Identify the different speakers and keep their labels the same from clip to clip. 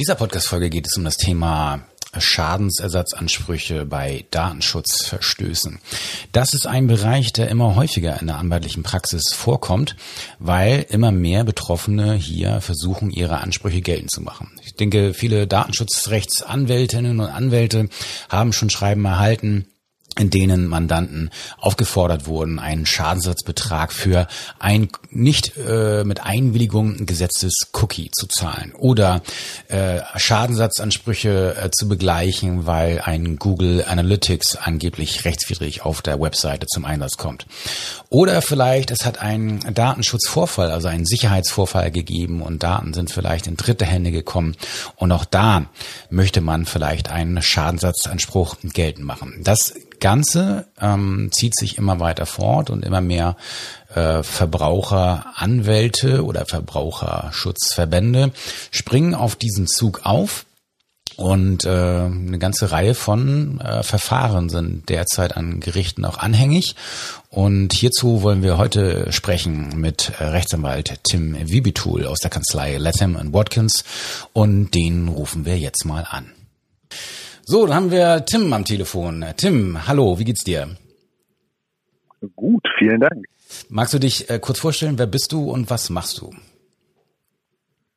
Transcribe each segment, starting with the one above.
Speaker 1: In dieser Podcast-Folge geht es um das Thema Schadensersatzansprüche bei Datenschutzverstößen. Das ist ein Bereich, der immer häufiger in der anwaltlichen Praxis vorkommt, weil immer mehr Betroffene hier versuchen, ihre Ansprüche geltend zu machen. Ich denke, viele Datenschutzrechtsanwältinnen und Anwälte haben schon Schreiben erhalten, in denen Mandanten aufgefordert wurden, einen Schadensersatzbetrag für ein nicht äh, mit Einwilligung gesetztes Cookie zu zahlen oder äh, Schadensersatzansprüche äh, zu begleichen, weil ein Google Analytics angeblich rechtswidrig auf der Webseite zum Einsatz kommt. Oder vielleicht es hat einen Datenschutzvorfall, also einen Sicherheitsvorfall gegeben und Daten sind vielleicht in dritte Hände gekommen und auch da möchte man vielleicht einen Schadensersatzanspruch geltend machen. Das Ganze ähm, zieht sich immer weiter fort und immer mehr äh, Verbraucheranwälte oder Verbraucherschutzverbände springen auf diesen Zug auf. Und äh, eine ganze Reihe von äh, Verfahren sind derzeit an Gerichten auch anhängig. Und hierzu wollen wir heute sprechen mit äh, Rechtsanwalt Tim Wibitul aus der Kanzlei Latham Watkins. Und den rufen wir jetzt mal an. So, dann haben wir Tim am Telefon. Tim, hallo, wie geht's dir?
Speaker 2: Gut, vielen Dank.
Speaker 1: Magst du dich äh, kurz vorstellen, wer bist du und was machst du?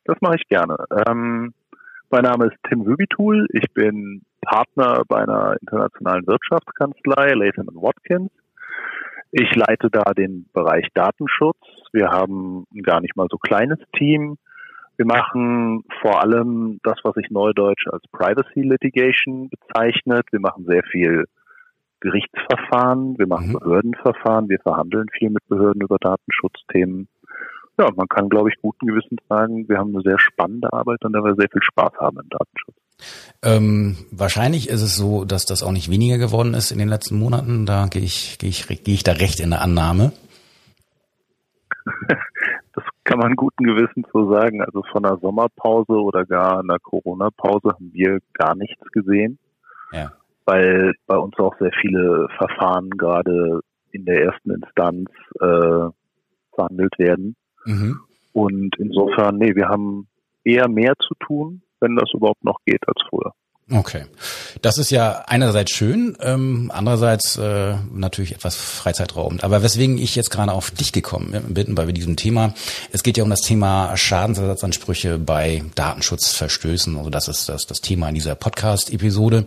Speaker 2: Das mache ich gerne. Ähm, mein Name ist Tim Wübitul. Ich bin Partner bei einer internationalen Wirtschaftskanzlei, Latham Watkins. Ich leite da den Bereich Datenschutz. Wir haben ein gar nicht mal so kleines Team. Wir machen vor allem das, was sich neudeutsch als Privacy Litigation bezeichnet. Wir machen sehr viel Gerichtsverfahren, wir machen mhm. Behördenverfahren, wir verhandeln viel mit Behörden über Datenschutzthemen. Ja, man kann, glaube ich, guten Gewissens sagen, wir haben eine sehr spannende Arbeit, an der wir sehr viel Spaß haben im Datenschutz.
Speaker 1: Ähm, wahrscheinlich ist es so, dass das auch nicht weniger geworden ist in den letzten Monaten. Da gehe ich, gehe ich, gehe ich da recht in der Annahme.
Speaker 2: kann man guten Gewissens so sagen. Also von einer Sommerpause oder gar einer Corona-Pause haben wir gar nichts gesehen. Ja. Weil bei uns auch sehr viele Verfahren gerade in der ersten Instanz äh, verhandelt werden. Mhm. Und insofern, nee, wir haben eher mehr zu tun, wenn das überhaupt noch geht als früher.
Speaker 1: Okay. Das ist ja einerseits schön, ähm, andererseits äh, natürlich etwas freizeitraubend. Aber weswegen ich jetzt gerade auf dich gekommen bin bei diesem Thema, es geht ja um das Thema Schadensersatzansprüche bei Datenschutzverstößen. Also das ist das, das Thema in dieser Podcast-Episode.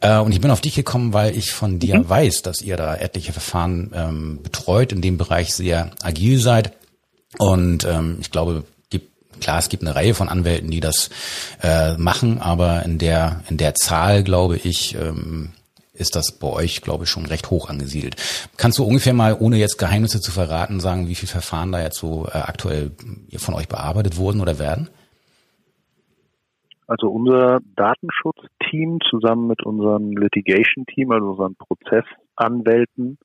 Speaker 1: Äh, und ich bin auf dich gekommen, weil ich von dir mhm. weiß, dass ihr da etliche Verfahren ähm, betreut, in dem Bereich sehr agil seid. Und ähm, ich glaube, Klar, es gibt eine Reihe von Anwälten, die das äh, machen, aber in der in der Zahl, glaube ich, ähm, ist das bei euch, glaube ich, schon recht hoch angesiedelt. Kannst du ungefähr mal, ohne jetzt Geheimnisse zu verraten, sagen, wie viele Verfahren da jetzt so äh, aktuell von euch bearbeitet wurden oder werden?
Speaker 2: Also unser Datenschutzteam zusammen mit unserem Litigation-Team, also unseren Prozessanwälten,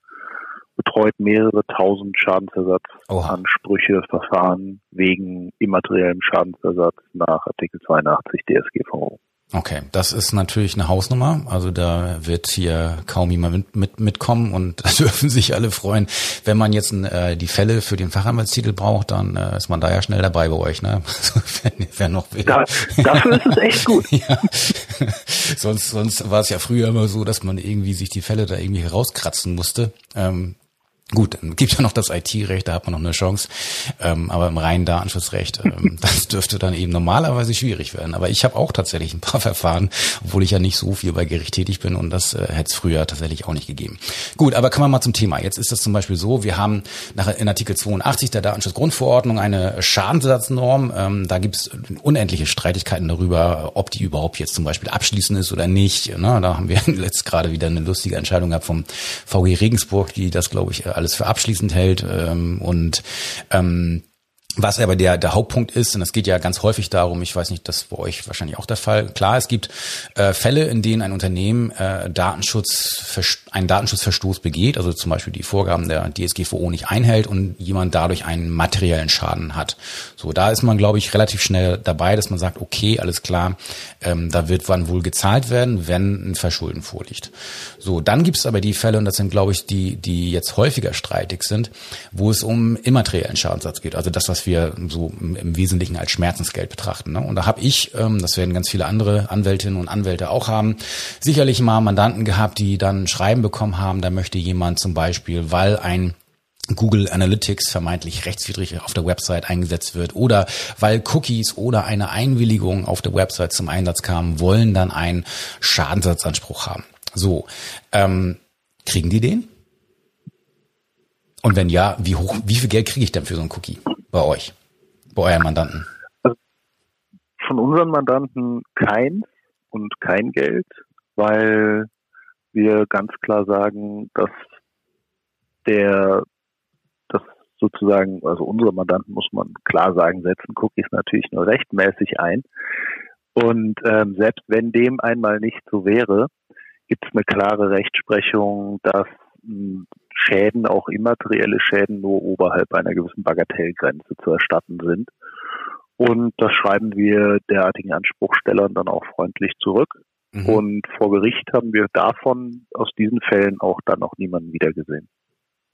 Speaker 2: betreut mehrere tausend Schadensersatzansprüche, Verfahren wegen immateriellem Schadensersatz nach Artikel 82 DSGVO.
Speaker 1: Okay, das ist natürlich eine Hausnummer. Also da wird hier kaum jemand mit, mit, mitkommen und da dürfen sich alle freuen. Wenn man jetzt äh, die Fälle für den Fachanwaltstitel braucht, dann äh, ist man da ja schnell dabei bei euch, ne? wer, wer noch will. Da,
Speaker 2: dafür ist es echt gut. ja.
Speaker 1: sonst, sonst war es ja früher immer so, dass man irgendwie sich die Fälle da irgendwie herauskratzen musste. Ähm, Gut, dann gibt ja noch das IT-Recht, da hat man noch eine Chance. Ähm, aber im reinen Datenschutzrecht, ähm, das dürfte dann eben normalerweise schwierig werden. Aber ich habe auch tatsächlich ein paar Verfahren, obwohl ich ja nicht so viel bei Gericht tätig bin und das äh, hätte es früher tatsächlich auch nicht gegeben. Gut, aber kommen wir mal zum Thema. Jetzt ist das zum Beispiel so, wir haben nach, in Artikel 82 der Datenschutzgrundverordnung eine Schadensersatznorm. Ähm, da gibt es unendliche Streitigkeiten darüber, ob die überhaupt jetzt zum Beispiel abschließend ist oder nicht. Ne? Da haben wir letzt gerade wieder eine lustige Entscheidung gehabt vom VG Regensburg, die das, glaube ich, alles für abschließend hält ähm, und ähm, was aber der, der Hauptpunkt ist, und es geht ja ganz häufig darum, ich weiß nicht, das ist bei euch wahrscheinlich auch der Fall. Klar, es gibt äh, Fälle, in denen ein Unternehmen äh, Datenschutz, einen Datenschutzverstoß begeht, also zum Beispiel die Vorgaben der DSGVO nicht einhält und jemand dadurch einen materiellen Schaden hat. So, da ist man, glaube ich, relativ schnell dabei, dass man sagt, okay, alles klar, ähm, da wird wann wohl gezahlt werden, wenn ein Verschulden vorliegt. So, dann gibt es aber die Fälle, und das sind, glaube ich, die, die jetzt häufiger streitig sind, wo es um immateriellen Schadenssatz geht, also das, was wir so im Wesentlichen als Schmerzensgeld betrachten. Ne? Und da habe ich, ähm, das werden ganz viele andere Anwältinnen und Anwälte auch haben, sicherlich mal Mandanten gehabt, die dann Schreiben bekommen haben, da möchte jemand zum Beispiel, weil ein Google Analytics vermeintlich rechtswidrig auf der Website eingesetzt wird oder weil Cookies oder eine Einwilligung auf der Website zum Einsatz kamen, wollen dann einen Schadensersatzanspruch haben. So, ähm, kriegen die den? Und wenn ja, wie hoch, wie viel Geld kriege ich denn für so einen Cookie bei euch, bei euren Mandanten? Also
Speaker 2: von unseren Mandanten keins und kein Geld, weil wir ganz klar sagen, dass der sozusagen, also unsere Mandanten muss man klar sagen, setzen Cookies natürlich nur rechtmäßig ein. Und ähm, selbst wenn dem einmal nicht so wäre, gibt es eine klare Rechtsprechung, dass Schäden, auch immaterielle Schäden, nur oberhalb einer gewissen Bagatellgrenze zu erstatten sind. Und das schreiben wir derartigen Anspruchstellern dann auch freundlich zurück. Mhm. Und vor Gericht haben wir davon aus diesen Fällen auch dann noch niemanden wiedergesehen.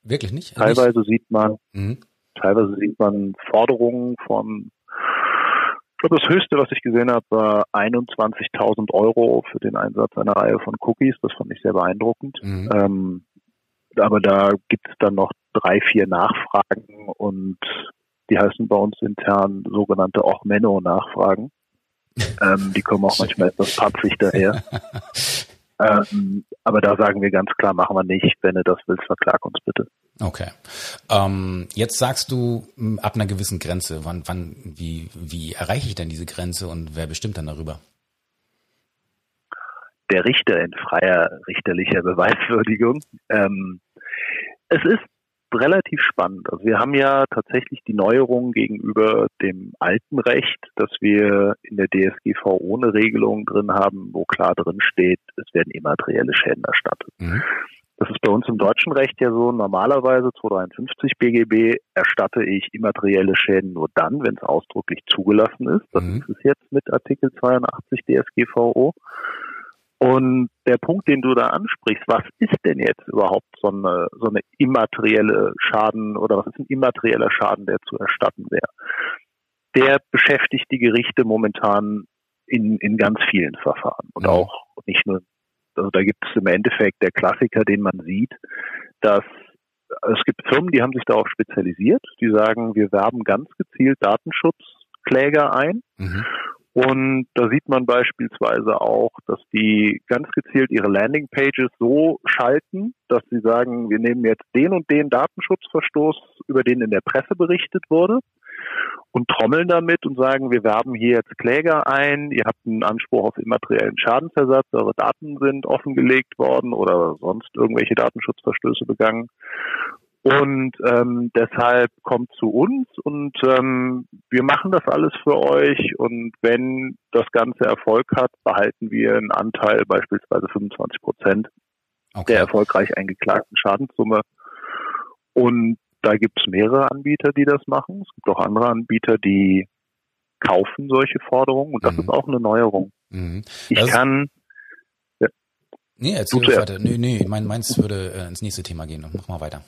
Speaker 1: Wirklich nicht?
Speaker 2: Teilweise nicht? sieht man, mhm. teilweise sieht man Forderungen von, ich glaube, das höchste, was ich gesehen habe, war 21.000 Euro für den Einsatz einer Reihe von Cookies. Das fand ich sehr beeindruckend. Mhm. Ähm, aber da gibt es dann noch drei, vier Nachfragen und die heißen bei uns intern sogenannte Ochmeno-Nachfragen. ähm, die kommen auch manchmal etwas patzig daher. Ähm, aber da sagen wir ganz klar, machen wir nicht. Wenn du das willst, verklag uns bitte.
Speaker 1: Okay. Ähm, jetzt sagst du ab einer gewissen Grenze. Wann, wann, wie, wie erreiche ich denn diese Grenze und wer bestimmt dann darüber?
Speaker 2: Der Richter in freier richterlicher Beweiswürdigung. Ähm, es ist relativ spannend. Also wir haben ja tatsächlich die Neuerung gegenüber dem alten Recht, dass wir in der DSGVO eine Regelung drin haben, wo klar drin steht, es werden immaterielle Schäden erstattet. Mhm. Das ist bei uns im deutschen Recht ja so. Normalerweise 253 BGB erstatte ich immaterielle Schäden nur dann, wenn es ausdrücklich zugelassen ist. Das mhm. ist es jetzt mit Artikel 82 DSGVO. Und der Punkt, den du da ansprichst, was ist denn jetzt überhaupt so eine, so eine immaterielle Schaden oder was ist ein immaterieller Schaden, der zu erstatten wäre? Der beschäftigt die Gerichte momentan in, in ganz vielen Verfahren und auch nicht nur, also da gibt es im Endeffekt der Klassiker, den man sieht, dass es gibt Firmen, die haben sich darauf spezialisiert, die sagen, wir werben ganz gezielt Datenschutzkläger ein mhm. Und da sieht man beispielsweise auch, dass die ganz gezielt ihre Landingpages so schalten, dass sie sagen, wir nehmen jetzt den und den Datenschutzverstoß, über den in der Presse berichtet wurde und trommeln damit und sagen, wir werben hier jetzt Kläger ein, ihr habt einen Anspruch auf immateriellen Schadensersatz, eure Daten sind offengelegt worden oder sonst irgendwelche Datenschutzverstöße begangen und ähm, deshalb kommt zu uns und ähm, wir machen das alles für euch. Und wenn das Ganze Erfolg hat, behalten wir einen Anteil, beispielsweise 25 Prozent okay. der erfolgreich eingeklagten Schadenssumme. Und da gibt es mehrere Anbieter, die das machen. Es gibt auch andere Anbieter, die kaufen solche Forderungen. Und das mhm. ist auch eine Neuerung. Mhm. Ich kann.
Speaker 1: Ja. Nee, erzähl weiter. Nee, nee, mein, meins würde äh, ins nächste Thema gehen. Mach mal weiter.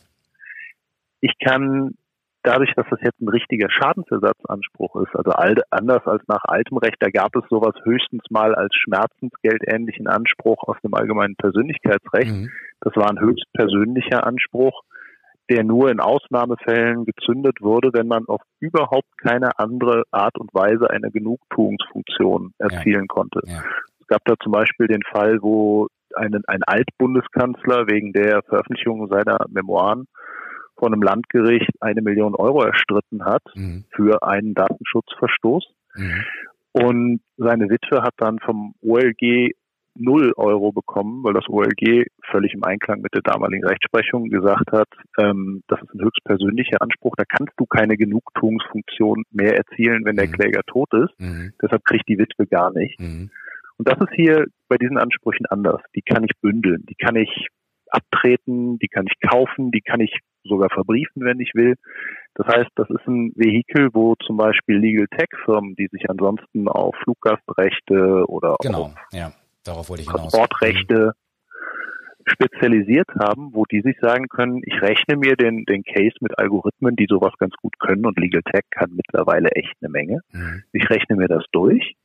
Speaker 2: Ich kann dadurch, dass das jetzt ein richtiger Schadensersatzanspruch ist, also anders als nach altem Recht, da gab es sowas höchstens mal als schmerzensgeldähnlichen Anspruch aus dem allgemeinen Persönlichkeitsrecht. Mhm. Das war ein höchst persönlicher Anspruch, der nur in Ausnahmefällen gezündet wurde, wenn man auf überhaupt keine andere Art und Weise eine Genugtuungsfunktion erzielen ja. konnte. Ja. Es gab da zum Beispiel den Fall, wo ein, ein Altbundeskanzler wegen der Veröffentlichung seiner Memoiren von einem Landgericht eine Million Euro erstritten hat mhm. für einen Datenschutzverstoß. Mhm. Und seine Witwe hat dann vom OLG null Euro bekommen, weil das OLG völlig im Einklang mit der damaligen Rechtsprechung gesagt hat, ähm, das ist ein höchst persönlicher Anspruch, da kannst du keine Genugtuungsfunktion mehr erzielen, wenn der mhm. Kläger tot ist. Mhm. Deshalb kriegt die Witwe gar nichts. Mhm. Und das ist hier bei diesen Ansprüchen anders. Die kann ich bündeln, die kann ich abtreten, die kann ich kaufen, die kann ich sogar verbriefen, wenn ich will. Das heißt, das ist ein Vehikel, wo zum Beispiel Legal Tech Firmen, die sich ansonsten auf Fluggastrechte oder
Speaker 1: genau, ja, darauf wollte ich
Speaker 2: Transportrechte spezialisiert haben, wo die sich sagen können, ich rechne mir den, den Case mit Algorithmen, die sowas ganz gut können und Legal Tech kann mittlerweile echt eine Menge. Mhm. Ich rechne mir das durch.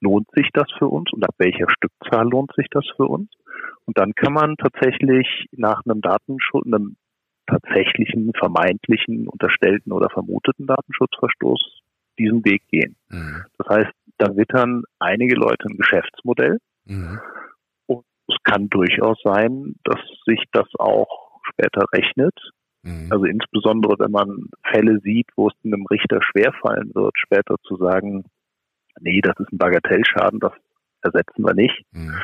Speaker 2: Lohnt sich das für uns und ab welcher Stückzahl lohnt sich das für uns? Und dann kann man tatsächlich nach einem Datenschutz, einem tatsächlichen, vermeintlichen, unterstellten oder vermuteten Datenschutzverstoß diesen Weg gehen. Mhm. Das heißt, da wittern einige Leute ein Geschäftsmodell. Mhm. Und es kann durchaus sein, dass sich das auch später rechnet. Mhm. Also insbesondere, wenn man Fälle sieht, wo es einem Richter schwerfallen wird, später zu sagen, nee, das ist ein Bagatellschaden, das ersetzen wir nicht. Mhm.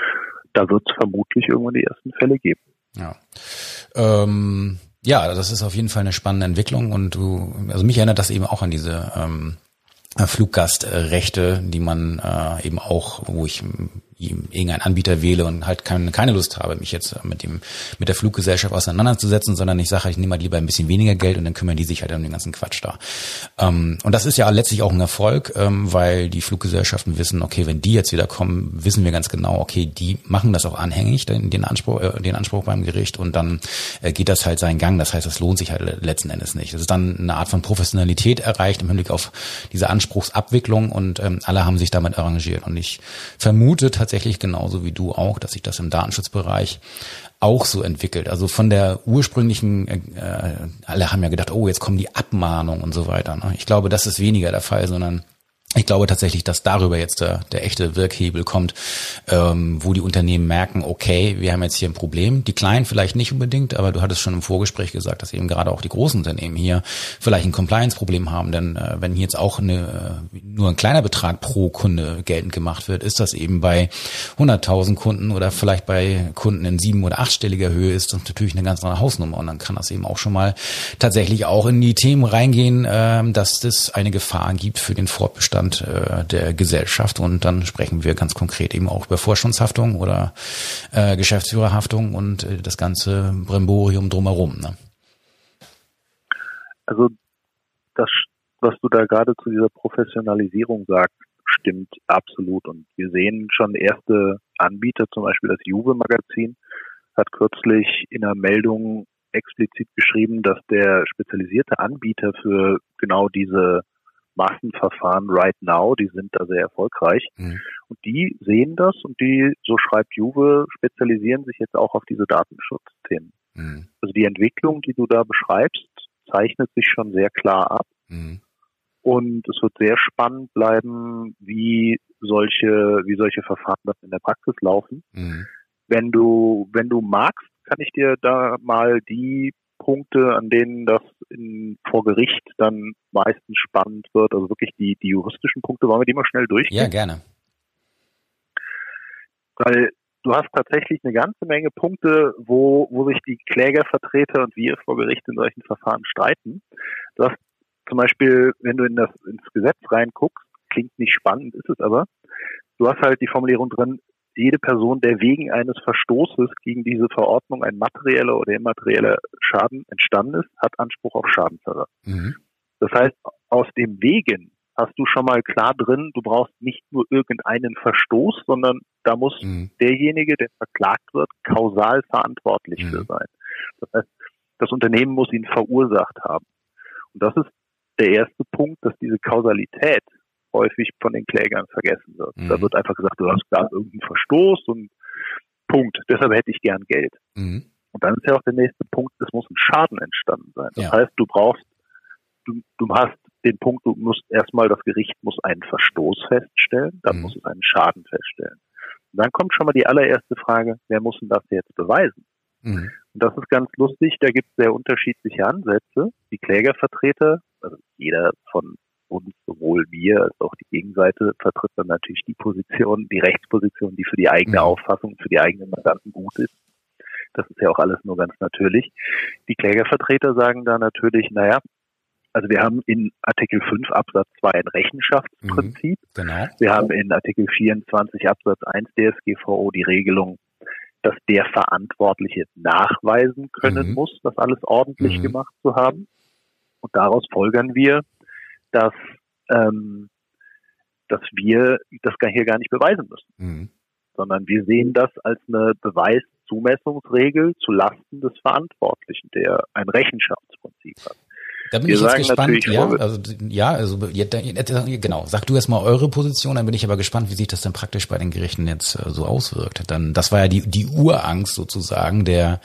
Speaker 2: Da wird es vermutlich irgendwann die ersten Fälle geben.
Speaker 1: Ja. Ähm, ja, das ist auf jeden Fall eine spannende Entwicklung und du, also mich erinnert das eben auch an diese ähm, Fluggastrechte, die man äh, eben auch, wo ich irgendeinen Anbieter wähle und halt keine, Lust habe, mich jetzt mit dem mit der Fluggesellschaft auseinanderzusetzen, sondern ich sage, ich nehme mal lieber ein bisschen weniger Geld und dann kümmern die sich halt um den ganzen Quatsch da. Ähm, und das ist ja letztlich auch ein Erfolg, ähm, weil die Fluggesellschaften wissen, okay, wenn die jetzt wieder kommen, wissen wir ganz genau, okay, die machen das auch anhängig, den, den Anspruch, äh, den Anspruch beim Gericht und dann äh, geht das halt seinen Gang. Das heißt, das lohnt sich halt letzten Endes nicht. Das ist dann eine Art von Professionalität erreicht im Hinblick auf diese Anspruchsabwicklung und ähm, alle haben sich damit arrangiert. Und ich vermute tatsächlich genauso wie du auch, dass sich das im Datenschutzbereich auch so entwickelt. Also von der ursprünglichen, äh, alle haben ja gedacht, oh, jetzt kommen die Abmahnungen und so weiter. Ne? Ich glaube, das ist weniger der Fall, sondern ich glaube tatsächlich, dass darüber jetzt der, der echte Wirkhebel kommt, ähm, wo die Unternehmen merken, okay, wir haben jetzt hier ein Problem. Die kleinen vielleicht nicht unbedingt, aber du hattest schon im Vorgespräch gesagt, dass eben gerade auch die großen Unternehmen hier vielleicht ein Compliance-Problem haben. Denn äh, wenn jetzt auch eine, äh, nur ein kleiner Betrag pro Kunde geltend gemacht wird, ist das eben bei 100.000 Kunden oder vielleicht bei Kunden in sieben- oder achtstelliger Höhe ist das natürlich eine ganz andere Hausnummer. Und dann kann das eben auch schon mal tatsächlich auch in die Themen reingehen, äh, dass es eine Gefahr gibt für den Fortbestand Zustand äh, der Gesellschaft. Und dann sprechen wir ganz konkret eben auch über Vorstandshaftung oder äh, Geschäftsführerhaftung und äh, das ganze Bremborium drumherum. Ne?
Speaker 2: Also das, was du da gerade zu dieser Professionalisierung sagst, stimmt absolut. Und wir sehen schon erste Anbieter, zum Beispiel das Juve-Magazin, hat kürzlich in einer Meldung explizit geschrieben, dass der spezialisierte Anbieter für genau diese Massenverfahren right now, die sind da sehr erfolgreich. Mhm. Und die sehen das und die, so schreibt Juve, spezialisieren sich jetzt auch auf diese Datenschutzthemen. Mhm. Also die Entwicklung, die du da beschreibst, zeichnet sich schon sehr klar ab. Mhm. Und es wird sehr spannend bleiben, wie solche, wie solche Verfahren dann in der Praxis laufen. Mhm. Wenn du, wenn du magst, kann ich dir da mal die Punkte, an denen das in, vor Gericht dann meistens spannend wird, also wirklich die, die juristischen Punkte, wollen wir die mal schnell durchgehen?
Speaker 1: Ja, gerne.
Speaker 2: Weil du hast tatsächlich eine ganze Menge Punkte, wo, wo sich die Klägervertreter und wir vor Gericht in solchen Verfahren streiten. Du hast zum Beispiel, wenn du in das, ins Gesetz reinguckst, klingt nicht spannend, ist es aber, du hast halt die Formulierung drin, jede Person, der wegen eines Verstoßes gegen diese Verordnung ein materieller oder immaterieller Schaden entstanden ist, hat Anspruch auf Schadensersatz. Mhm. Das heißt, aus dem Wegen hast du schon mal klar drin, du brauchst nicht nur irgendeinen Verstoß, sondern da muss mhm. derjenige, der verklagt wird, kausal verantwortlich mhm. für sein. Das heißt, das Unternehmen muss ihn verursacht haben. Und das ist der erste Punkt, dass diese Kausalität häufig von den Klägern vergessen wird. Mhm. Da wird einfach gesagt, du hast da irgendeinen Verstoß und Punkt. Deshalb hätte ich gern Geld. Mhm. Und dann ist ja auch der nächste Punkt, es muss ein Schaden entstanden sein. Das ja. heißt, du brauchst, du, du hast den Punkt, du musst erstmal, das Gericht muss einen Verstoß feststellen, dann mhm. muss es einen Schaden feststellen. Und dann kommt schon mal die allererste Frage, wer muss denn das jetzt beweisen? Mhm. Und das ist ganz lustig, da gibt es sehr unterschiedliche Ansätze. Die Klägervertreter, also jeder von und sowohl wir als auch die Gegenseite vertritt dann natürlich die Position, die Rechtsposition, die für die eigene mhm. Auffassung, für die eigenen Mandanten gut ist. Das ist ja auch alles nur ganz natürlich. Die Klägervertreter sagen da natürlich, naja, also wir haben in Artikel 5 Absatz 2 ein Rechenschaftsprinzip. Mhm, genau. Wir haben in Artikel 24 Absatz 1 DSGVO die Regelung, dass der Verantwortliche nachweisen können mhm. muss, das alles ordentlich mhm. gemacht zu haben. Und daraus folgern wir, dass, ähm, dass wir das hier gar nicht beweisen müssen. Mhm. Sondern wir sehen das als eine Beweis Zumessungsregel zu Lasten des Verantwortlichen, der ein Rechenschaftsprinzip hat.
Speaker 1: Da bin Wir ich jetzt gespannt. Ja, also, ja, also genau. Sag du erst mal eure Position, dann bin ich aber gespannt, wie sich das denn praktisch bei den Gerichten jetzt äh, so auswirkt. Dann, das war ja die die Urangst sozusagen der,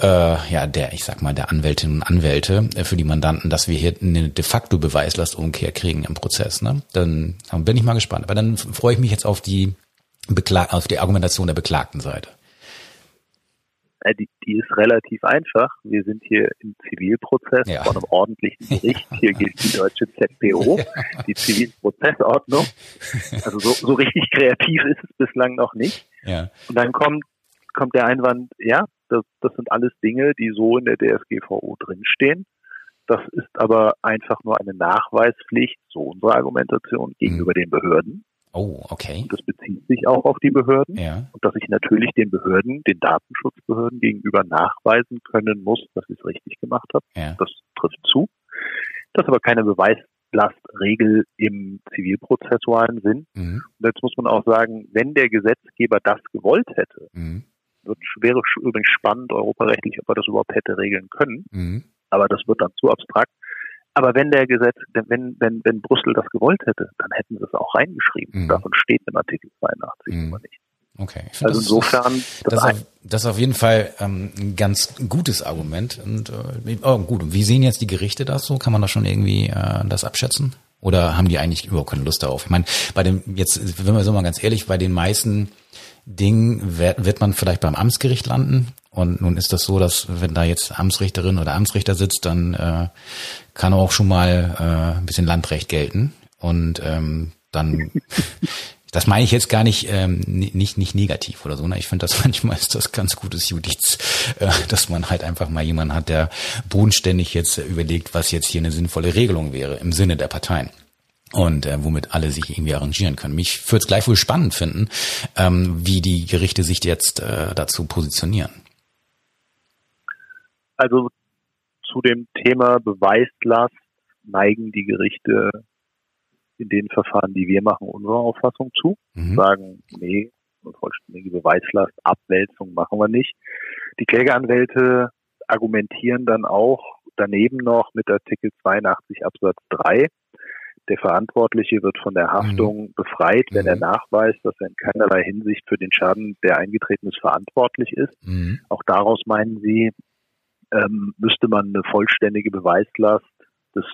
Speaker 1: äh, ja, der, ich sag mal, der Anwältinnen und Anwälte äh, für die Mandanten, dass wir hier eine de facto Beweislastumkehr kriegen im Prozess. Ne? Dann, dann bin ich mal gespannt. Aber dann freue ich mich jetzt auf die Beklag auf die Argumentation der beklagten Seite.
Speaker 2: Äh, die, die ist relativ einfach. Wir sind hier im Zivilprozess ja. von einem ordentlichen Gericht. Hier gilt die deutsche ZPO, die Zivilprozessordnung. Also so, so richtig kreativ ist es bislang noch nicht. Ja. Und dann kommt, kommt der Einwand, ja, das, das sind alles Dinge, die so in der DSGVO drinstehen. Das ist aber einfach nur eine Nachweispflicht, so unsere Argumentation, gegenüber mhm. den Behörden.
Speaker 1: Oh, okay.
Speaker 2: Und das bezieht sich auch auf die Behörden. Ja. Und dass ich natürlich den Behörden, den Datenschutzbehörden gegenüber nachweisen können muss, dass ich es richtig gemacht habe. Ja. Das trifft zu. Das ist aber keine Beweislastregel im zivilprozessualen Sinn. Mhm. Und jetzt muss man auch sagen, wenn der Gesetzgeber das gewollt hätte, mhm. wird, wäre übrigens spannend europarechtlich, ob er das überhaupt hätte regeln können. Mhm. Aber das wird dann zu abstrakt. Aber wenn der Gesetz, wenn, wenn, wenn Brüssel das gewollt hätte, dann hätten sie es auch reingeschrieben. Mhm. Davon steht im Artikel 82 mhm. aber nicht.
Speaker 1: Okay. Ich also insofern. Das, das, auf, das ist auf jeden Fall ähm, ein ganz gutes Argument. Und äh, oh, gut, wie sehen jetzt die Gerichte das so? Kann man da schon irgendwie äh, das abschätzen? Oder haben die eigentlich überhaupt keine Lust darauf? Ich meine, bei dem, jetzt, wenn wir so mal ganz ehrlich, bei den meisten Dingen wird, wird man vielleicht beim Amtsgericht landen. Und nun ist das so, dass wenn da jetzt Amtsrichterin oder Amtsrichter sitzt, dann äh, kann auch schon mal äh, ein bisschen Landrecht gelten. Und ähm, dann, das meine ich jetzt gar nicht, ähm, nicht, nicht negativ oder so. Ne? Ich finde das manchmal ist das ganz gutes Judiz, äh, dass man halt einfach mal jemanden hat, der bodenständig jetzt überlegt, was jetzt hier eine sinnvolle Regelung wäre im Sinne der Parteien und äh, womit alle sich irgendwie arrangieren können. Mich würde es gleich wohl spannend finden, ähm, wie die Gerichte sich jetzt äh, dazu positionieren.
Speaker 2: Also zu dem Thema Beweislast neigen die Gerichte in den Verfahren, die wir machen, unserer Auffassung zu. Mhm. Sagen, nee, eine vollständige Beweislast, Abwälzung machen wir nicht. Die Klägeranwälte argumentieren dann auch daneben noch mit Artikel 82 Absatz 3. Der Verantwortliche wird von der Haftung mhm. befreit, wenn mhm. er nachweist, dass er in keinerlei Hinsicht für den Schaden, der eingetreten ist, verantwortlich ist. Mhm. Auch daraus meinen sie, ähm, müsste man eine vollständige Beweislast des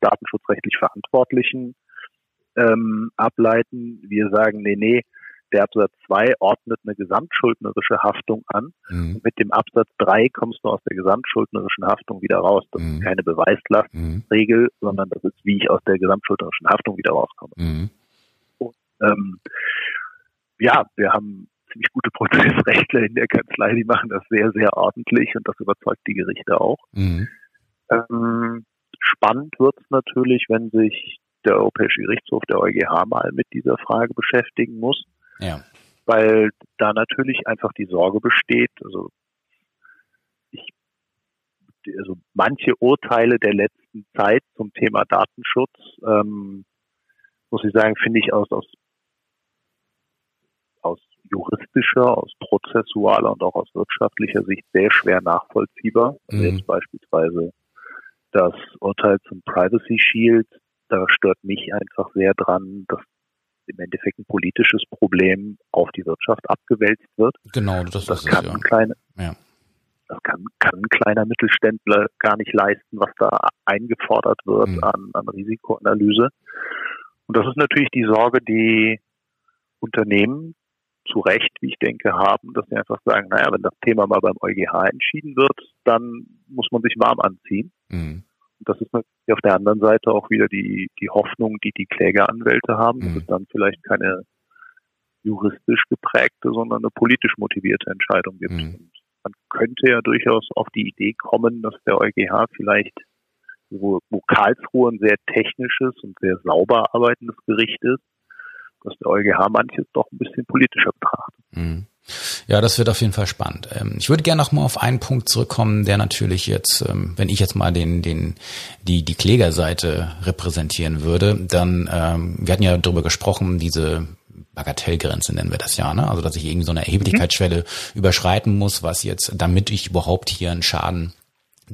Speaker 2: datenschutzrechtlich Verantwortlichen ähm, ableiten. Wir sagen, nee, nee, der Absatz 2 ordnet eine gesamtschuldnerische Haftung an. Mhm. mit dem Absatz 3 kommst du aus der gesamtschuldnerischen Haftung wieder raus. Das mhm. ist keine Beweislastregel, mhm. sondern das ist, wie ich aus der gesamtschuldnerischen Haftung wieder rauskomme. Mhm. Und, ähm, ja, wir haben ziemlich gute Prozessrechtler in der Kanzlei, die machen das sehr, sehr ordentlich und das überzeugt die Gerichte auch. Mhm. Ähm, spannend wird es natürlich, wenn sich der Europäische Gerichtshof, der EuGH, mal mit dieser Frage beschäftigen muss. Ja. Weil da natürlich einfach die Sorge besteht, also ich, also manche Urteile der letzten Zeit zum Thema Datenschutz, ähm, muss ich sagen, finde ich aus, aus, aus juristischer, aus prozessualer und auch aus wirtschaftlicher Sicht sehr schwer nachvollziehbar. Also mhm. jetzt beispielsweise das Urteil zum Privacy Shield, da stört mich einfach sehr dran, dass im Endeffekt ein politisches Problem auf die Wirtschaft abgewälzt wird.
Speaker 1: Genau, das,
Speaker 2: das
Speaker 1: ist
Speaker 2: kann
Speaker 1: es, ja.
Speaker 2: ein kleiner, ja. Das kann, kann ein kleiner Mittelständler gar nicht leisten, was da eingefordert wird mhm. an, an Risikoanalyse. Und das ist natürlich die Sorge, die Unternehmen zu Recht, wie ich denke, haben, dass sie einfach sagen, naja, wenn das Thema mal beim EuGH entschieden wird, dann muss man sich warm anziehen. Mhm. Und das ist natürlich auf der anderen Seite auch wieder die, die Hoffnung, die die Klägeranwälte haben, mhm. dass es dann vielleicht keine juristisch geprägte, sondern eine politisch motivierte Entscheidung gibt. Mhm. Und man könnte ja durchaus auf die Idee kommen, dass der EuGH vielleicht, wo, wo Karlsruhe ein sehr technisches und sehr sauber arbeitendes Gericht ist, dass der EuGH manches doch ein bisschen politischer betrachtet. Mhm.
Speaker 1: Ja, das wird auf jeden Fall spannend. Ähm, ich würde gerne noch mal auf einen Punkt zurückkommen, der natürlich jetzt, ähm, wenn ich jetzt mal den, den, die, die Klägerseite repräsentieren würde, dann, ähm, wir hatten ja darüber gesprochen, diese Bagatellgrenze nennen wir das ja, ne? Also dass ich irgendwie so eine Erheblichkeitsschwelle mhm. überschreiten muss, was jetzt, damit ich überhaupt hier einen Schaden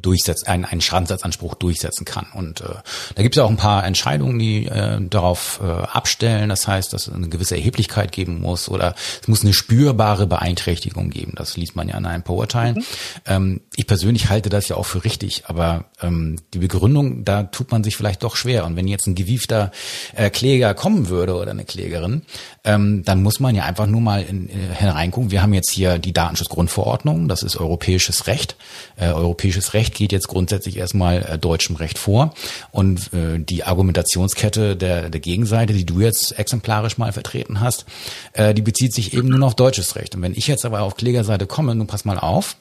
Speaker 1: durchsetzen, einen, einen Schadensersatzanspruch durchsetzen kann. Und äh, da gibt es ja auch ein paar Entscheidungen, die äh, darauf äh, abstellen. Das heißt, dass es eine gewisse Erheblichkeit geben muss oder es muss eine spürbare Beeinträchtigung geben. Das liest man ja in einem paar Urteilen. Mhm. Ähm, ich persönlich halte das ja auch für richtig, aber ähm, die Begründung, da tut man sich vielleicht doch schwer. Und wenn jetzt ein gewiefter äh, Kläger kommen würde oder eine Klägerin, ähm, dann muss man ja einfach nur mal in, in, hereingucken. Wir haben jetzt hier die Datenschutzgrundverordnung, das ist europäisches Recht. Äh, europäisches Recht geht jetzt grundsätzlich erstmal äh, deutschem Recht vor. Und äh, die Argumentationskette der, der Gegenseite, die du jetzt exemplarisch mal vertreten hast, äh, die bezieht sich eben nur auf deutsches Recht. Und wenn ich jetzt aber auf Klägerseite komme, nun pass mal auf,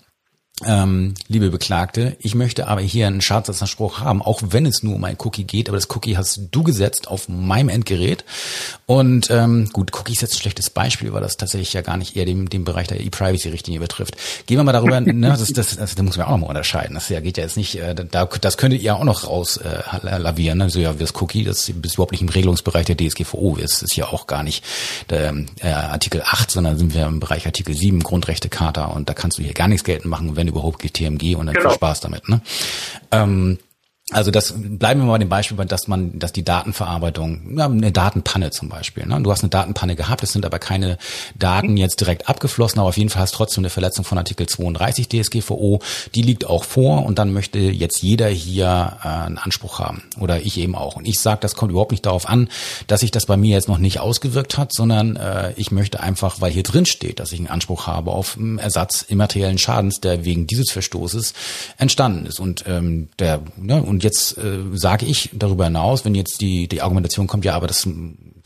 Speaker 1: ähm, liebe Beklagte, ich möchte aber hier einen Schadensersatzanspruch haben, auch wenn es nur um ein Cookie geht, aber das Cookie hast du gesetzt auf meinem Endgerät. Und ähm, gut, Cookie ist jetzt ein schlechtes Beispiel, weil das tatsächlich ja gar nicht eher dem, dem Bereich der E-Privacy-Richtlinie betrifft. Gehen wir mal darüber, ne, das, das, das, das muss man auch nochmal unterscheiden. Das ja, geht ja jetzt nicht, äh, da, das könntet ihr auch noch raus äh, lavieren. Ne? So ja, das Cookie, das ist überhaupt nicht im Regelungsbereich der DSGVO, ist, ist ja auch gar nicht der, äh, Artikel 8, sondern sind wir im Bereich Artikel 7 Grundrechtecharta und da kannst du hier gar nichts geltend machen, wenn wenn überhaupt GTMG und dann genau. viel Spaß damit. Ne? Ähm, also das bleiben wir mal bei dem Beispiel, dass man, dass die Datenverarbeitung, ja, eine Datenpanne zum Beispiel. Ne? Du hast eine Datenpanne gehabt, es sind aber keine Daten jetzt direkt abgeflossen, aber auf jeden Fall hast du trotzdem eine Verletzung von Artikel 32 DSGVO, die liegt auch vor und dann möchte jetzt jeder hier äh, einen Anspruch haben oder ich eben auch. Und ich sage, das kommt überhaupt nicht darauf an, dass sich das bei mir jetzt noch nicht ausgewirkt hat, sondern äh, ich möchte einfach, weil hier drin steht, dass ich einen Anspruch habe auf Ersatz immateriellen Schadens, der wegen dieses Verstoßes entstanden ist und ähm, der ne, und und jetzt äh, sage ich darüber hinaus, wenn jetzt die, die Argumentation kommt, ja, aber das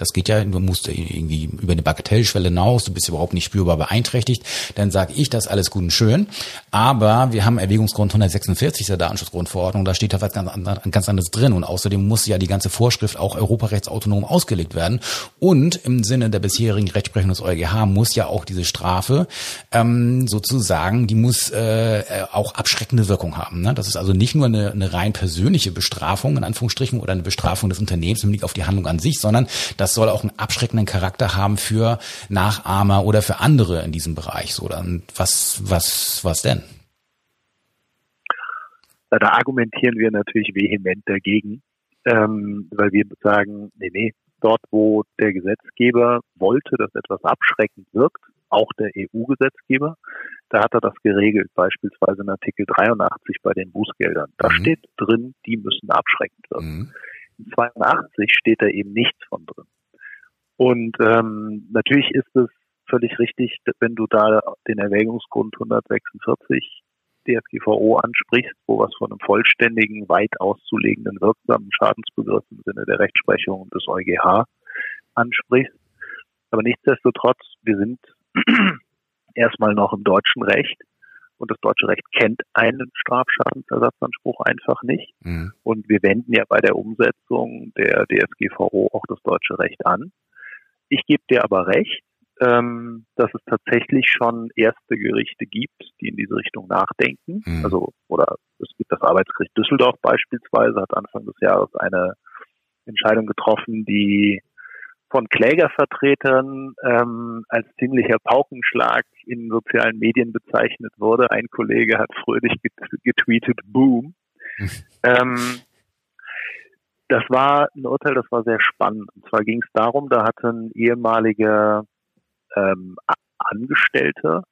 Speaker 1: das geht ja, du musst irgendwie über eine Bagatellschwelle hinaus, du bist überhaupt nicht spürbar beeinträchtigt, dann sage ich das alles gut und schön. Aber wir haben Erwägungsgrund 146 der Datenschutzgrundverordnung, da steht da was ganz, ganz anderes drin. Und außerdem muss ja die ganze Vorschrift auch europarechtsautonom ausgelegt werden. Und im Sinne der bisherigen Rechtsprechung des EuGH muss ja auch diese Strafe ähm, sozusagen, die muss äh, auch abschreckende Wirkung haben. Ne? Das ist also nicht nur eine, eine rein persönliche Bestrafung, in Anführungsstrichen, oder eine Bestrafung des Unternehmens im Blick auf die Handlung an sich, sondern das das soll auch einen abschreckenden Charakter haben für Nachahmer oder für andere in diesem Bereich. So, dann was, was, was denn?
Speaker 2: Da argumentieren wir natürlich vehement dagegen, ähm, weil wir sagen, nee, nee, dort, wo der Gesetzgeber wollte, dass etwas abschreckend wirkt, auch der EU-Gesetzgeber, da hat er das geregelt, beispielsweise in Artikel 83 bei den Bußgeldern. Da mhm. steht drin, die müssen abschreckend wirken. Mhm. In 82 steht da eben nichts von drin. Und ähm, natürlich ist es völlig richtig, wenn du da den Erwägungsgrund 146 DSGVO ansprichst, wo was von einem vollständigen, weit auszulegenden, wirksamen Schadensbegriff im Sinne der Rechtsprechung des EuGH ansprichst. Aber nichtsdestotrotz, wir sind erstmal noch im deutschen Recht und das deutsche Recht kennt einen Strafschadensersatzanspruch einfach nicht. Mhm. Und wir wenden ja bei der Umsetzung der DSGVO auch das deutsche Recht an. Ich gebe dir aber recht, ähm, dass es tatsächlich schon erste Gerichte gibt, die in diese Richtung nachdenken. Mhm. Also, oder es gibt das Arbeitsgericht Düsseldorf beispielsweise, hat Anfang des Jahres eine Entscheidung getroffen, die von Klägervertretern ähm, als ziemlicher Paukenschlag in sozialen Medien bezeichnet wurde. Ein Kollege hat fröhlich getweetet, Boom. Ähm, das war ein Urteil, das war sehr spannend. Und zwar ging es darum, da hat ein ehemaliger ähm, Angestellter,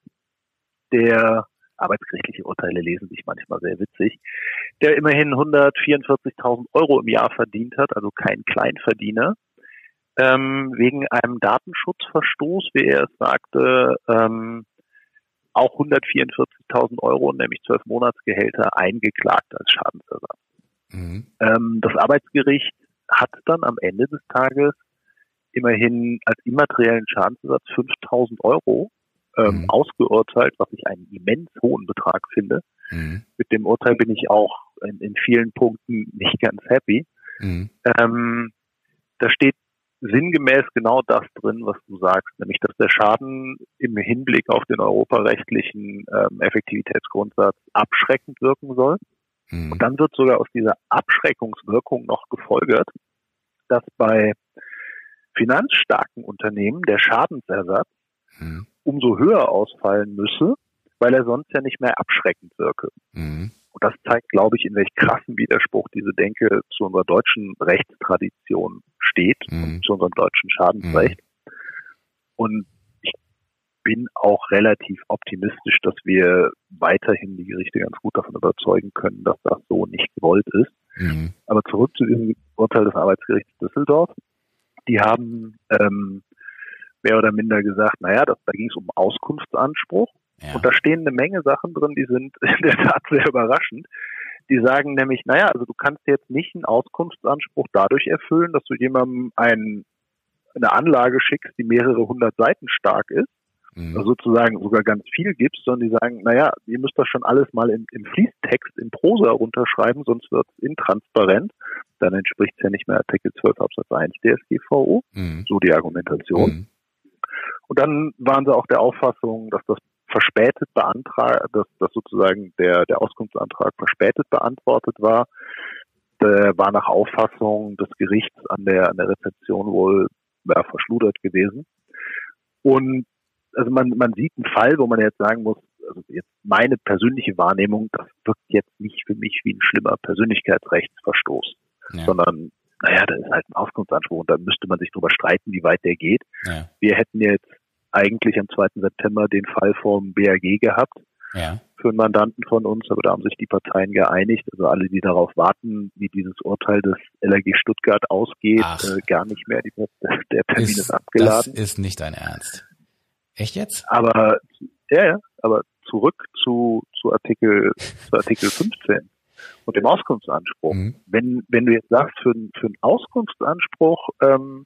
Speaker 2: der arbeitsgerichtliche Urteile lesen sich manchmal sehr witzig, der immerhin 144.000 Euro im Jahr verdient hat, also kein Kleinverdiener, ähm, wegen einem Datenschutzverstoß, wie er es sagte, ähm, auch 144.000 Euro, nämlich zwölf Monatsgehälter, eingeklagt als Schadensersatz. Mhm. Ähm, das Arbeitsgericht hat dann am Ende des Tages immerhin als immateriellen Schadensersatz 5000 Euro ähm, mhm. ausgeurteilt, was ich einen immens hohen Betrag finde. Mhm. Mit dem Urteil bin ich auch in, in vielen Punkten nicht ganz happy. Mhm. Ähm, da steht sinngemäß genau das drin, was du sagst, nämlich dass der Schaden im Hinblick auf den europarechtlichen ähm, Effektivitätsgrundsatz abschreckend wirken soll. Mhm. Und dann wird sogar aus dieser Abschreckungswirkung noch gefolgert, dass bei finanzstarken Unternehmen der Schadensersatz mhm. umso höher ausfallen müsse, weil er sonst ja nicht mehr abschreckend wirke. Mhm. Und das zeigt, glaube ich, in welch krassen Widerspruch diese Denke zu unserer deutschen Rechtstradition steht mhm. und zu unserem deutschen Schadensrecht. Mhm. Und bin auch relativ optimistisch, dass wir weiterhin die Gerichte ganz gut davon überzeugen können, dass das so nicht gewollt ist. Mhm. Aber zurück zu diesem Urteil des Arbeitsgerichts Düsseldorf. Die haben ähm, mehr oder minder gesagt, naja, das, da ging es um Auskunftsanspruch. Ja. Und da stehen eine Menge Sachen drin, die sind in der Tat sehr überraschend. Die sagen nämlich, naja, also du kannst jetzt nicht einen Auskunftsanspruch dadurch erfüllen, dass du jemandem ein, eine Anlage schickst, die mehrere hundert Seiten stark ist, mhm. also sozusagen sogar ganz viel gibst, sondern die sagen, naja, ihr müsst das schon alles mal im, im Fließtext, in Prosa runterschreiben, sonst wird es intransparent. Dann entspricht es ja nicht mehr Artikel 12 Absatz 1 DSGVO, mhm. so die Argumentation. Mhm. Und dann waren sie auch der Auffassung, dass das verspätet beantragt, dass, dass sozusagen der, der Auskunftsantrag verspätet beantwortet war. Der war nach Auffassung des Gerichts an der, an der Rezeption wohl ja, verschludert gewesen. Und also man, man sieht einen Fall, wo man jetzt sagen muss, also jetzt meine persönliche Wahrnehmung, das wirkt jetzt nicht für mich wie ein schlimmer Persönlichkeitsrechtsverstoß, ja. sondern naja, da ist halt ein Auskunftsanspruch und da müsste man sich drüber streiten, wie weit der geht. Ja. Wir hätten jetzt eigentlich am 2. September den Fall vom BAG gehabt. Ja. Für einen Mandanten von uns, aber da haben sich die Parteien geeinigt. Also alle, die darauf warten, wie dieses Urteil des LRG Stuttgart ausgeht, äh, gar nicht mehr. Die, der Termin ist, ist abgeladen.
Speaker 1: Das ist nicht dein Ernst. Echt jetzt?
Speaker 2: Aber ja, ja, aber zurück zu, zu Artikel zu Artikel 15 und dem Auskunftsanspruch. Mhm. Wenn wenn du jetzt sagst für, für einen Auskunftsanspruch ähm,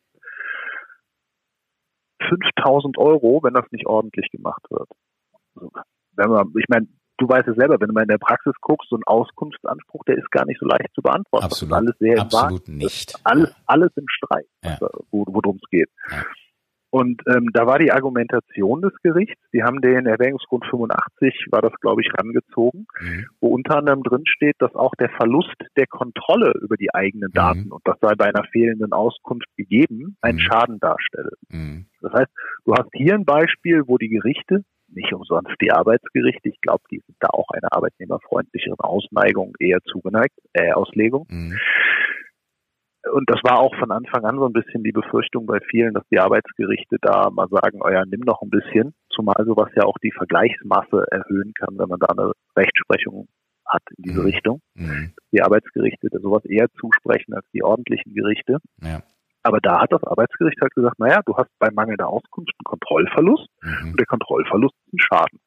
Speaker 2: 5000 Euro, wenn das nicht ordentlich gemacht wird. Also, wenn man, ich meine, du weißt es selber, wenn du mal in der Praxis guckst, so ein Auskunftsanspruch, der ist gar nicht so leicht zu beantworten.
Speaker 1: Absolut, alles sehr absolut nicht.
Speaker 2: Alles, alles im Streit, ja. worum es geht. Ja. Und ähm, da war die Argumentation des Gerichts, die haben den Erwägungsgrund 85, war das glaube ich, rangezogen, mhm. wo unter anderem drin steht, dass auch der Verlust der Kontrolle über die eigenen mhm. Daten, und das sei bei einer fehlenden Auskunft gegeben, einen mhm. Schaden darstelle. Mhm. Das heißt, du hast hier ein Beispiel, wo die Gerichte, nicht umsonst die Arbeitsgerichte, ich glaube, die sind da auch einer arbeitnehmerfreundlicheren Ausneigung eher zugeneigt, äh, Auslegung, mhm und das war auch von Anfang an so ein bisschen die Befürchtung bei vielen, dass die Arbeitsgerichte da mal sagen, oh ja, nimm noch ein bisschen, zumal sowas ja auch die Vergleichsmasse erhöhen kann, wenn man da eine Rechtsprechung hat in diese mhm. Richtung. Mhm. Die Arbeitsgerichte da sowas eher zusprechen als die ordentlichen Gerichte. Ja. Aber da hat das Arbeitsgericht halt gesagt, naja, du hast bei mangelnder Auskunft einen Kontrollverlust mhm. und der Kontrollverlust ist ein Schaden.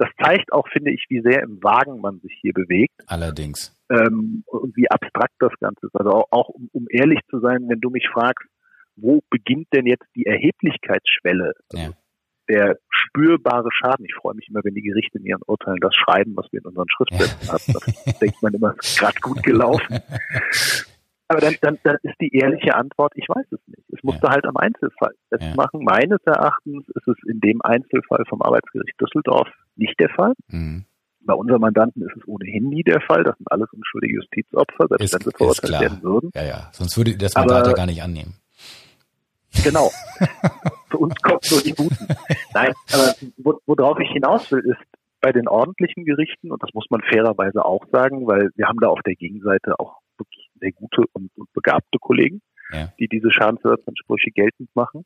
Speaker 2: Das zeigt auch, finde ich, wie sehr im Wagen man sich hier bewegt.
Speaker 1: Allerdings.
Speaker 2: Ähm, und wie abstrakt das Ganze ist. Also auch, auch um, um, ehrlich zu sein, wenn du mich fragst, wo beginnt denn jetzt die Erheblichkeitsschwelle? Ja. Der spürbare Schaden. Ich freue mich immer, wenn die Gerichte in ihren Urteilen das schreiben, was wir in unseren Schriftsätzen haben. Das denkt man immer, ist gerade gut gelaufen. Aber dann, dann, dann ist die ehrliche Antwort, ich weiß es nicht. Es musste ja. halt am Einzelfall festmachen. Ja. Meines Erachtens ist es in dem Einzelfall vom Arbeitsgericht Düsseldorf nicht der Fall. Mhm. Bei unseren Mandanten ist es ohnehin nie der Fall. Das sind alles unschuldige Justizopfer, selbst ist, wenn sie verurteilt werden würden.
Speaker 1: Ja, ja. Sonst würde das Mandat ja gar nicht annehmen.
Speaker 2: Genau. Für uns kommt nur die Guten. Nein, aber worauf ich hinaus will, ist, bei den ordentlichen Gerichten, und das muss man fairerweise auch sagen, weil wir haben da auf der Gegenseite auch wirklich sehr gute und, und begabte Kollegen, ja. die diese Schadensersatzansprüche geltend machen.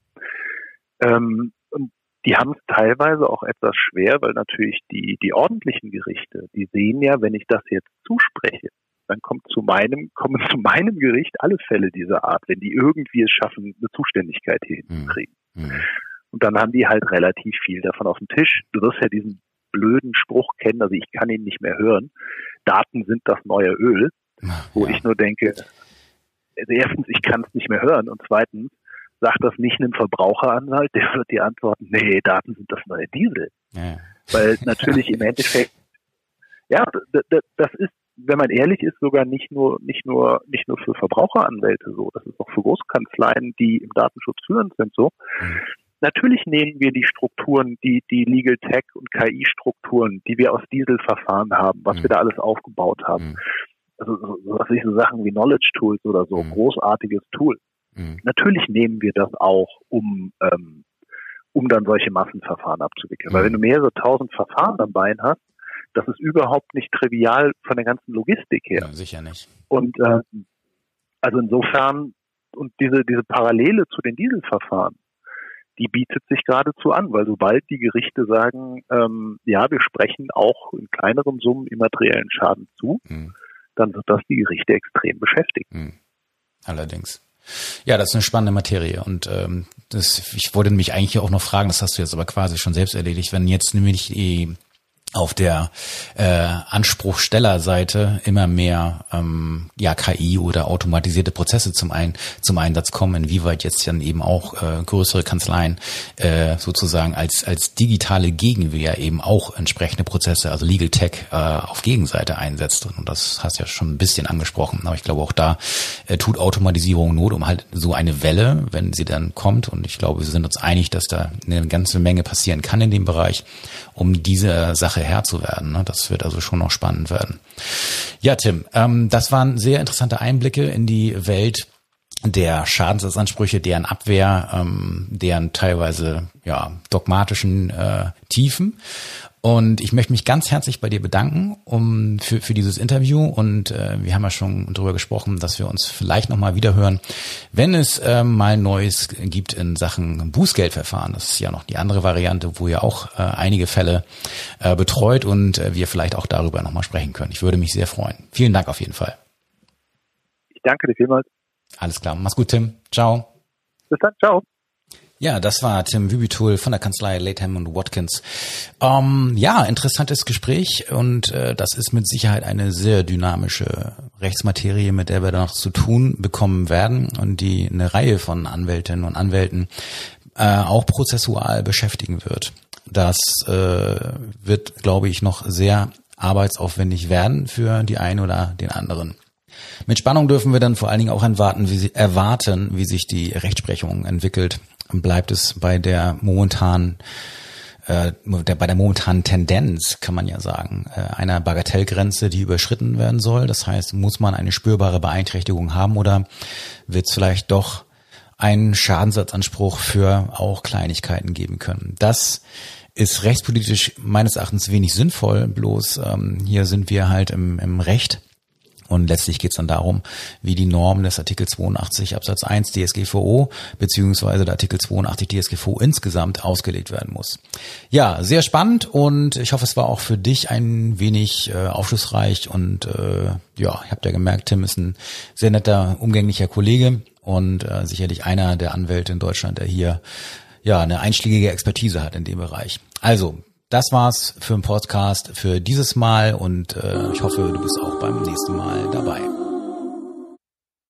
Speaker 2: Ähm, und die haben es teilweise auch etwas schwer, weil natürlich die, die ordentlichen Gerichte, die sehen ja, wenn ich das jetzt zuspreche, dann kommt zu meinem, kommen zu meinem Gericht alle Fälle dieser Art, wenn die irgendwie es schaffen, eine Zuständigkeit hier mhm. hinzukriegen. Mhm. Und dann haben die halt relativ viel davon auf dem Tisch. Du wirst ja diesen blöden Spruch kennen, also ich kann ihn nicht mehr hören. Daten sind das neue Öl wo ja. ich nur denke, also erstens, ich kann es nicht mehr hören und zweitens, sagt das nicht einem Verbraucheranwalt, der wird die antworten, nee, Daten sind das neue Diesel. Ja. Weil natürlich im Endeffekt, ja, das ist, wenn man ehrlich ist, sogar nicht nur, nicht nur, nicht nur für Verbraucheranwälte so, das ist auch für Großkanzleien, die im Datenschutz führend sind so. Mhm. Natürlich nehmen wir die Strukturen, die, die Legal Tech und KI-Strukturen, die wir aus Dieselverfahren haben, was mhm. wir da alles aufgebaut haben. Mhm also so, was ich so Sachen wie Knowledge Tools oder so, mhm. großartiges Tool. Mhm. Natürlich nehmen wir das auch, um, ähm, um dann solche Massenverfahren abzuwickeln. Mhm. Weil wenn du mehrere tausend Verfahren am Bein hast, das ist überhaupt nicht trivial von der ganzen Logistik her.
Speaker 1: Ja, sicher nicht.
Speaker 2: Und äh, also insofern und diese diese Parallele zu den Dieselverfahren, die bietet sich geradezu an, weil sobald die Gerichte sagen, ähm, ja, wir sprechen auch in kleineren Summen immateriellen Schaden zu, mhm. Dann wird das die Gerichte extrem beschäftigen. Mhm.
Speaker 1: Allerdings. Ja, das ist eine spannende Materie und ähm, das, ich wollte mich eigentlich auch noch fragen, das hast du jetzt aber quasi schon selbst erledigt, wenn jetzt nämlich die auf der äh, Anspruchstellerseite immer mehr ähm, ja KI oder automatisierte Prozesse zum ein, zum Einsatz kommen, inwieweit jetzt dann eben auch äh, größere Kanzleien äh, sozusagen als als digitale Gegenwehr eben auch entsprechende Prozesse, also Legal Tech äh, auf Gegenseite einsetzt. Und das hast du ja schon ein bisschen angesprochen, aber ich glaube auch da äh, tut Automatisierung Not, um halt so eine Welle, wenn sie dann kommt. Und ich glaube, wir sind uns einig, dass da eine ganze Menge passieren kann in dem Bereich, um diese Sache Herr zu werden. Ne? Das wird also schon noch spannend werden. Ja, Tim, ähm, das waren sehr interessante Einblicke in die Welt der Schadensersatzansprüche, deren Abwehr, ähm, deren teilweise ja dogmatischen äh, Tiefen. Und ich möchte mich ganz herzlich bei dir bedanken um für, für dieses Interview. Und äh, wir haben ja schon darüber gesprochen, dass wir uns vielleicht nochmal wiederhören, wenn es äh, mal Neues gibt in Sachen Bußgeldverfahren. Das ist ja noch die andere Variante, wo ihr auch äh, einige Fälle äh, betreut und äh, wir vielleicht auch darüber nochmal sprechen können. Ich würde mich sehr freuen. Vielen Dank auf jeden Fall.
Speaker 2: Ich danke dir vielmals.
Speaker 1: Alles klar. Mach's gut, Tim. Ciao.
Speaker 2: Bis dann. Ciao.
Speaker 1: Ja, das war Tim Wübitul von der Kanzlei Latham und Watkins. Ähm, ja, interessantes Gespräch und äh, das ist mit Sicherheit eine sehr dynamische Rechtsmaterie, mit der wir da noch zu tun bekommen werden und die eine Reihe von Anwältinnen und Anwälten äh, auch prozessual beschäftigen wird. Das äh, wird, glaube ich, noch sehr arbeitsaufwendig werden für die einen oder den anderen. Mit Spannung dürfen wir dann vor allen Dingen auch erwarten, wie, sie, erwarten, wie sich die Rechtsprechung entwickelt bleibt es bei der momentanen äh, bei der momentanen Tendenz, kann man ja sagen, äh, einer Bagatellgrenze, die überschritten werden soll. Das heißt, muss man eine spürbare Beeinträchtigung haben oder wird es vielleicht doch einen Schadensersatzanspruch für auch Kleinigkeiten geben können? Das ist rechtspolitisch meines Erachtens wenig sinnvoll, bloß ähm, hier sind wir halt im, im Recht und letztlich geht es dann darum, wie die Norm des Artikel 82 Absatz 1 DSGVO beziehungsweise der Artikel 82 DSGVO insgesamt ausgelegt werden muss. Ja, sehr spannend und ich hoffe, es war auch für dich ein wenig äh, aufschlussreich und äh, ja, ich habe ja gemerkt, Tim ist ein sehr netter, umgänglicher Kollege und äh, sicherlich einer der Anwälte in Deutschland, der hier ja eine einschlägige Expertise hat in dem Bereich. Also das war's für den Podcast für dieses Mal und äh, ich hoffe, du bist auch beim nächsten Mal dabei.